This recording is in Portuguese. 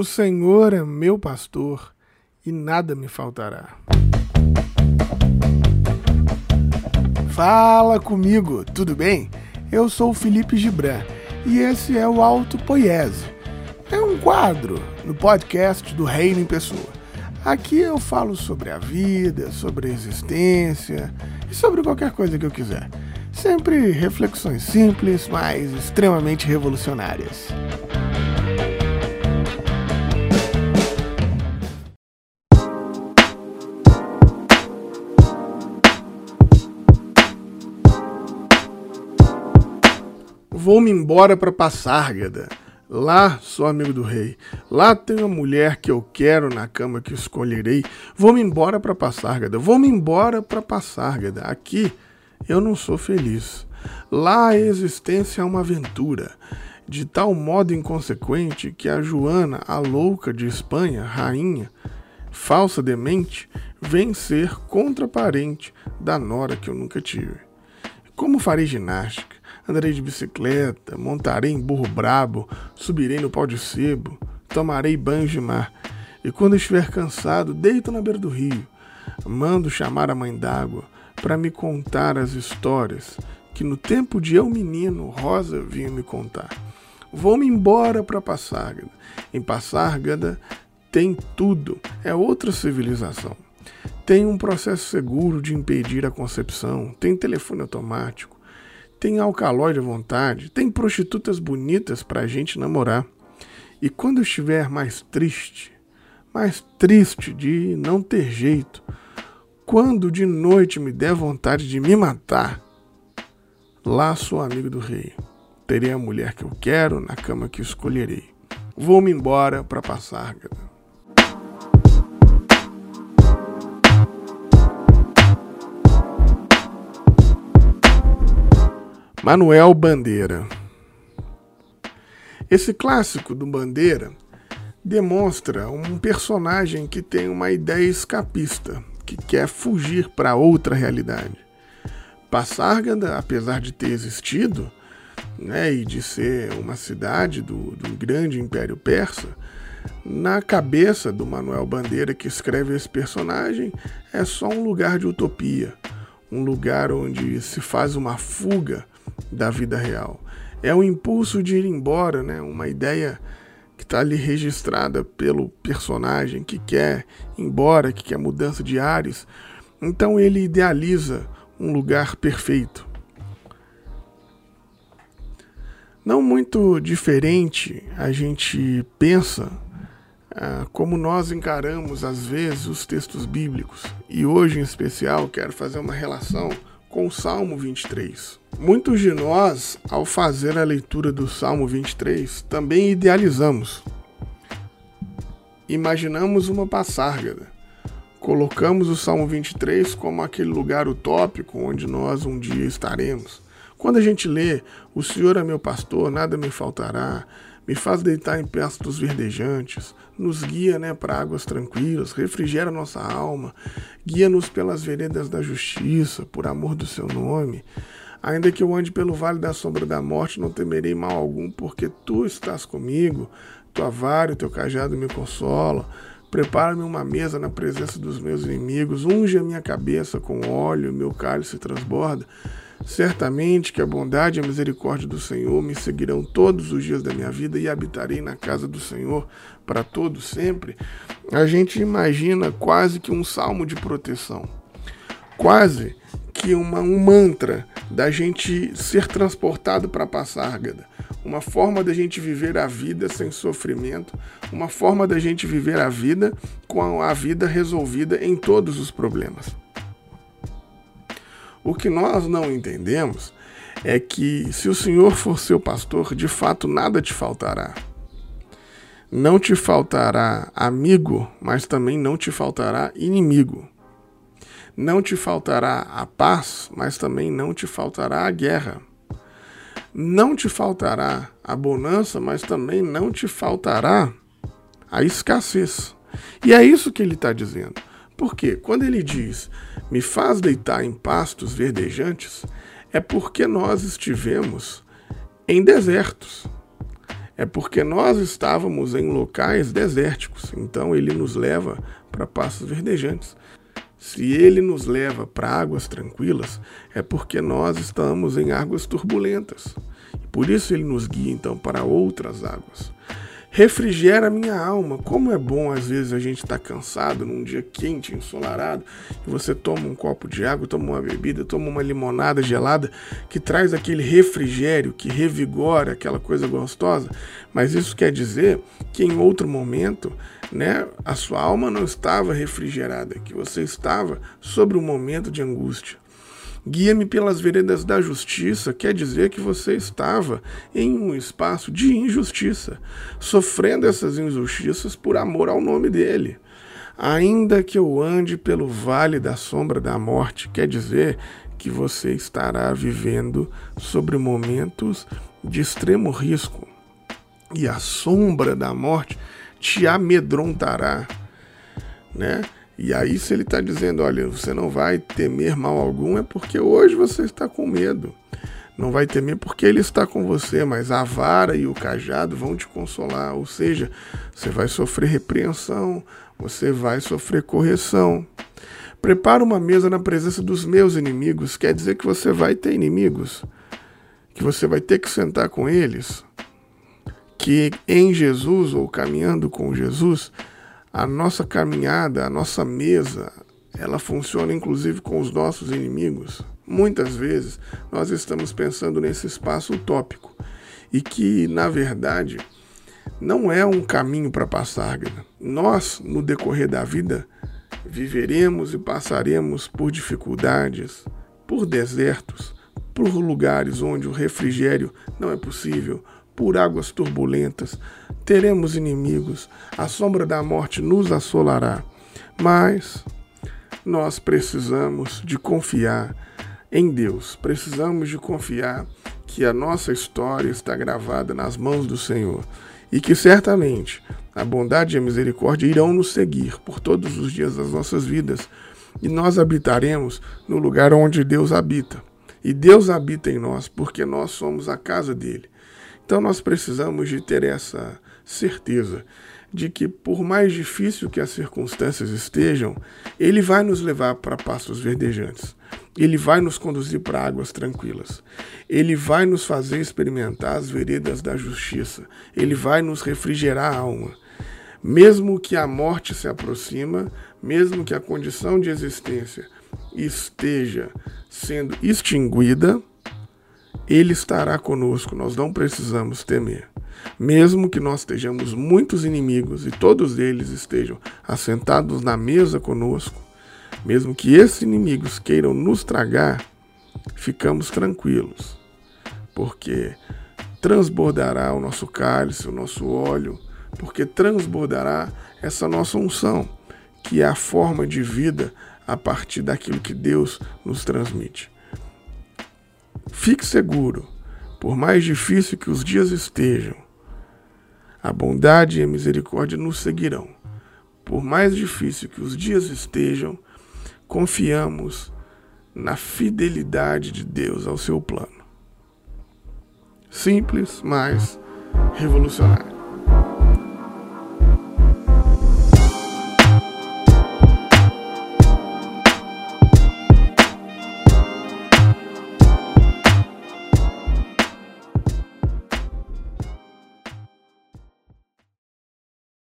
O Senhor é meu pastor e nada me faltará. Fala comigo, tudo bem? Eu sou o Felipe Gibran e esse é o Alto Poiese. É um quadro no podcast do Reino em Pessoa. Aqui eu falo sobre a vida, sobre a existência e sobre qualquer coisa que eu quiser. Sempre reflexões simples, mas extremamente revolucionárias. Vou-me embora para Passárgada. Lá sou amigo do rei. Lá tenho a mulher que eu quero na cama que escolherei. Vou-me embora para Passárgada. Vou-me embora para Passárgada. Aqui eu não sou feliz. Lá a existência é uma aventura, de tal modo inconsequente que a Joana, a louca de Espanha, rainha, falsa demente, vem ser contraparente da nora que eu nunca tive. Como farei ginástica? Andarei de bicicleta, montarei em burro brabo, subirei no pau de sebo, tomarei banho de mar. E quando estiver cansado, deito na beira do rio. Mando chamar a mãe d'água para me contar as histórias que no tempo de eu menino Rosa vinha me contar. Vou-me embora para Passárgada. Em Passárgada tem tudo, é outra civilização. Tem um processo seguro de impedir a concepção, tem telefone automático, tem alcaloide à vontade, tem prostitutas bonitas para a gente namorar. E quando estiver mais triste, mais triste de não ter jeito, quando de noite me der vontade de me matar, lá sou amigo do rei. Terei a mulher que eu quero na cama que escolherei. Vou-me embora para passar. Manuel Bandeira. Esse clássico do Bandeira demonstra um personagem que tem uma ideia escapista, que quer fugir para outra realidade. Passárgada, apesar de ter existido, né, e de ser uma cidade do, do grande Império Persa, na cabeça do Manuel Bandeira, que escreve esse personagem, é só um lugar de utopia, um lugar onde se faz uma fuga da vida real. É o impulso de ir embora, né? Uma ideia que está ali registrada pelo personagem que quer ir embora, que quer mudança de ares. Então ele idealiza um lugar perfeito. Não muito diferente, a gente pensa ah, como nós encaramos às vezes os textos bíblicos. E hoje em especial quero fazer uma relação com o Salmo 23. Muitos de nós, ao fazer a leitura do Salmo 23, também idealizamos. Imaginamos uma passárgada. Colocamos o Salmo 23 como aquele lugar utópico onde nós um dia estaremos. Quando a gente lê, O Senhor é meu pastor, nada me faltará, me faz deitar em pastos verdejantes, nos guia né, para águas tranquilas, refrigera nossa alma, guia-nos pelas veredas da justiça, por amor do seu nome. Ainda que eu ande pelo vale da sombra da morte, não temerei mal algum, porque tu estás comigo, tua vara e teu cajado me consolam. Prepara-me uma mesa na presença dos meus inimigos, unge a minha cabeça com óleo, meu cálice transborda. Certamente que a bondade e a misericórdia do Senhor me seguirão todos os dias da minha vida e habitarei na casa do Senhor para todo sempre. A gente imagina quase que um salmo de proteção, quase que uma, um mantra da gente ser transportado para Passárgada, uma forma da gente viver a vida sem sofrimento, uma forma da gente viver a vida com a vida resolvida em todos os problemas. O que nós não entendemos é que se o Senhor for seu pastor, de fato nada te faltará. Não te faltará amigo, mas também não te faltará inimigo. Não te faltará a paz, mas também não te faltará a guerra. Não te faltará a bonança, mas também não te faltará a escassez. E é isso que ele está dizendo. Porque quando ele diz me faz deitar em pastos verdejantes, é porque nós estivemos em desertos. é porque nós estávamos em locais desérticos, então ele nos leva para pastos verdejantes. Se ele nos leva para águas tranquilas, é porque nós estamos em águas turbulentas. Por isso ele nos guia então para outras águas refrigera a minha alma. Como é bom às vezes a gente estar tá cansado num dia quente, ensolarado, e você toma um copo de água, toma uma bebida, toma uma limonada gelada que traz aquele refrigério, que revigora aquela coisa gostosa. Mas isso quer dizer que em outro momento, né, a sua alma não estava refrigerada, que você estava sobre um momento de angústia. Guia-me pelas veredas da justiça quer dizer que você estava em um espaço de injustiça, sofrendo essas injustiças por amor ao nome dele. Ainda que eu ande pelo vale da sombra da morte, quer dizer que você estará vivendo sobre momentos de extremo risco. E a sombra da morte te amedrontará, né? E aí, se ele está dizendo, olha, você não vai temer mal algum, é porque hoje você está com medo. Não vai temer porque ele está com você, mas a vara e o cajado vão te consolar. Ou seja, você vai sofrer repreensão, você vai sofrer correção. Prepara uma mesa na presença dos meus inimigos, quer dizer que você vai ter inimigos, que você vai ter que sentar com eles, que em Jesus ou caminhando com Jesus, a nossa caminhada, a nossa mesa, ela funciona inclusive com os nossos inimigos. Muitas vezes nós estamos pensando nesse espaço utópico e que, na verdade, não é um caminho para passar. Nós, no decorrer da vida, viveremos e passaremos por dificuldades, por desertos, por lugares onde o refrigério não é possível, por águas turbulentas, teremos inimigos, a sombra da morte nos assolará. Mas nós precisamos de confiar em Deus, precisamos de confiar que a nossa história está gravada nas mãos do Senhor e que certamente a bondade e a misericórdia irão nos seguir por todos os dias das nossas vidas e nós habitaremos no lugar onde Deus habita. E Deus habita em nós porque nós somos a casa dele. Então nós precisamos de ter essa certeza de que por mais difícil que as circunstâncias estejam, ele vai nos levar para pastos verdejantes. Ele vai nos conduzir para águas tranquilas. Ele vai nos fazer experimentar as veredas da justiça. Ele vai nos refrigerar a alma. Mesmo que a morte se aproxima, mesmo que a condição de existência esteja sendo extinguida, ele estará conosco, nós não precisamos temer. Mesmo que nós estejamos muitos inimigos e todos eles estejam assentados na mesa conosco, mesmo que esses inimigos queiram nos tragar, ficamos tranquilos, porque transbordará o nosso cálice, o nosso óleo, porque transbordará essa nossa unção, que é a forma de vida a partir daquilo que Deus nos transmite. Fique seguro, por mais difícil que os dias estejam, a bondade e a misericórdia nos seguirão. Por mais difícil que os dias estejam, confiamos na fidelidade de Deus ao seu plano. Simples, mas revolucionário.